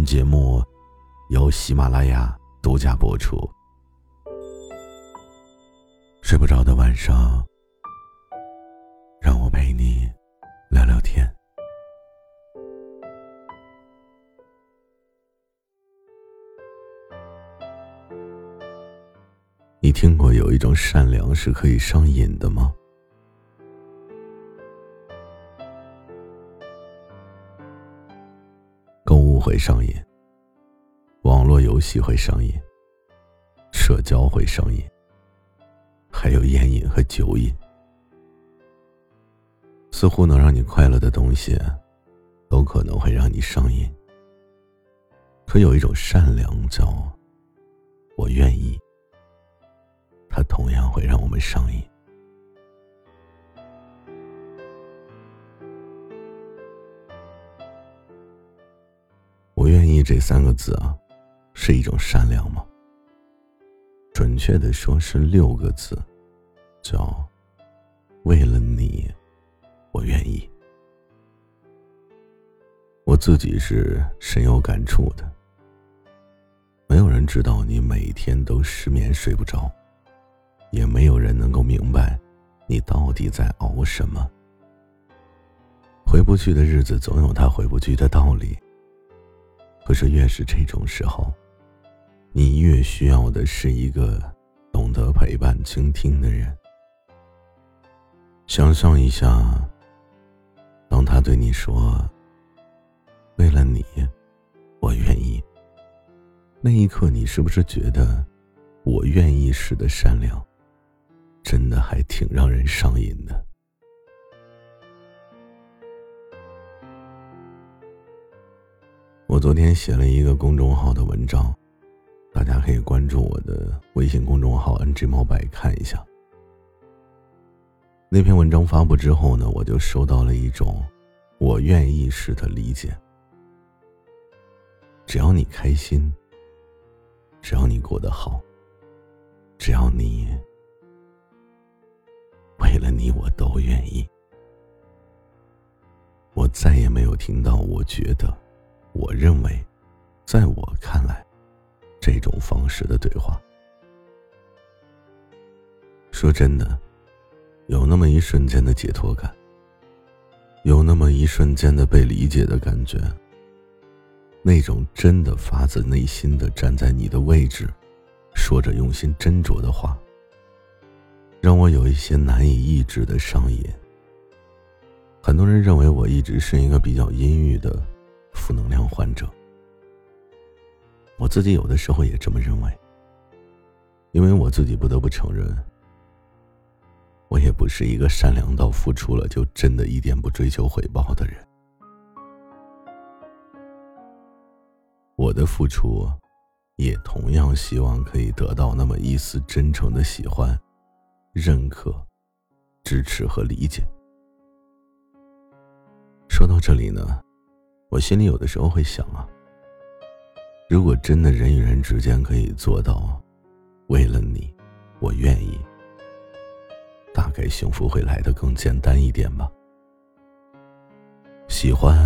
本节目由喜马拉雅独家播出。睡不着的晚上，让我陪你聊聊天。你听过有一种善良是可以上瘾的吗？会上瘾，网络游戏会上瘾，社交会上瘾，还有烟瘾和酒瘾。似乎能让你快乐的东西，都可能会让你上瘾。可有一种善良，叫我愿意，它同样会让我们上瘾。愿意这三个字啊，是一种善良吗？准确的说是六个字，叫“为了你，我愿意”。我自己是深有感触的。没有人知道你每天都失眠睡不着，也没有人能够明白你到底在熬什么。回不去的日子，总有它回不去的道理。可是，越是这种时候，你越需要的是一个懂得陪伴、倾听的人。想象一下，当他对你说：“为了你，我愿意。”那一刻，你是不是觉得“我愿意”时的善良，真的还挺让人上瘾的？昨天写了一个公众号的文章，大家可以关注我的微信公众号 “ng 猫白”看一下。那篇文章发布之后呢，我就收到了一种“我愿意”式的理解。只要你开心，只要你过得好，只要你为了你，我都愿意。我再也没有听到，我觉得。我认为，在我看来，这种方式的对话，说真的，有那么一瞬间的解脱感，有那么一瞬间的被理解的感觉，那种真的发自内心的站在你的位置，说着用心斟酌的话，让我有一些难以抑制的上瘾。很多人认为我一直是一个比较阴郁的。负能量患者，我自己有的时候也这么认为，因为我自己不得不承认，我也不是一个善良到付出了就真的一点不追求回报的人。我的付出，也同样希望可以得到那么一丝真诚的喜欢、认可、支持和理解。说到这里呢。我心里有的时候会想啊，如果真的人与人之间可以做到，为了你，我愿意，大概幸福会来的更简单一点吧。喜欢，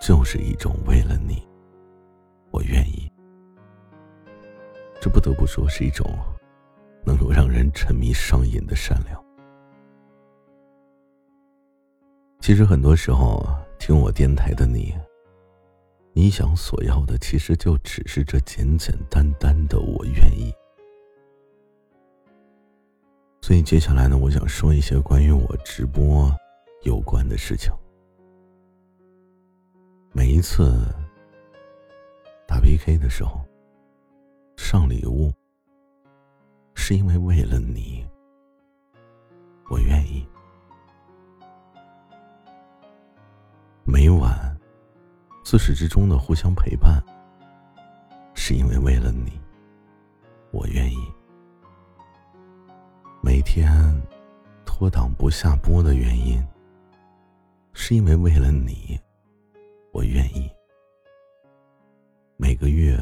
就是一种为了你，我愿意。这不得不说是一种能够让人沉迷上瘾的善良。其实很多时候。听我电台的你，你想索要的其实就只是这简简单单的“我愿意”。所以接下来呢，我想说一些关于我直播有关的事情。每一次打 PK 的时候，上礼物，是因为为了你，自始至终的互相陪伴，是因为为了你，我愿意。每天拖档不下播的原因，是因为为了你，我愿意。每个月，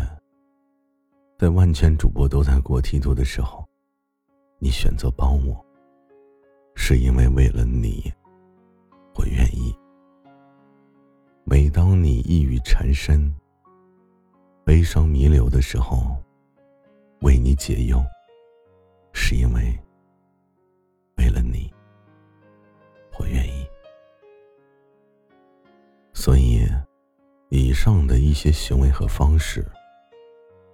在万千主播都在过梯度的时候，你选择帮我，是因为为了你，我愿意。每当你抑郁缠身、悲伤弥留的时候，为你解忧，是因为为了你，我愿意。所以，以上的一些行为和方式，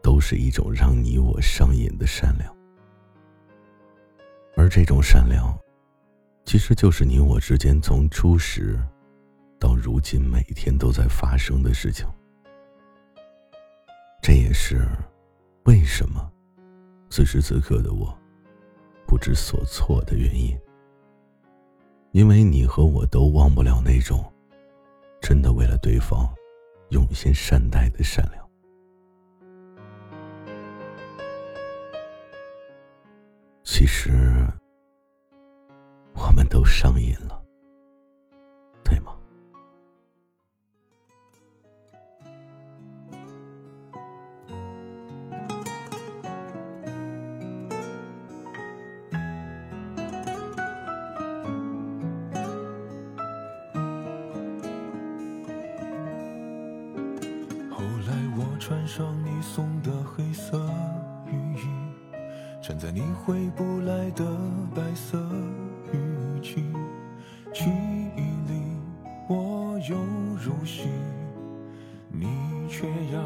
都是一种让你我上瘾的善良，而这种善良，其实就是你我之间从初始。到如今，每天都在发生的事情，这也是为什么此时此刻的我不知所措的原因。因为你和我都忘不了那种真的为了对方用心善待的善良。其实，我们都上瘾了。穿上你送的黑色雨衣，站在你回不来的白色雨季，记忆里我又入戏，你却要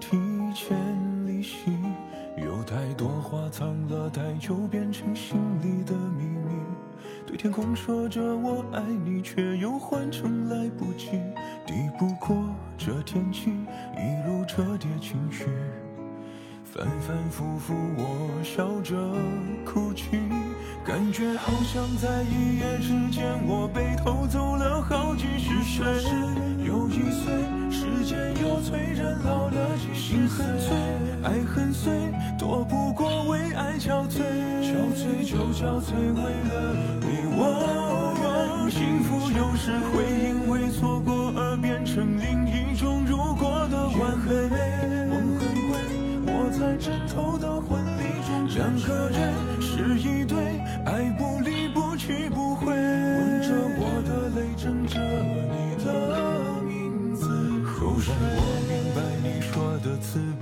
提前离席，有太多话藏了太久，变成心里的秘密。对天空说着我爱你，却又换成来不及，抵不过这天气，一路折叠情绪，反反复复我笑着哭泣，感觉好像在一夜之间，我被偷走了好几十岁，又一岁，时间又催人老了几十岁，爱很碎，躲不过为爱憔悴，憔悴就憔悴为了你我，幸福有时会因为错个人是一对，爱不离不弃不悔，吻着我的泪，枕着你的名字。忽然我明白你说的词不。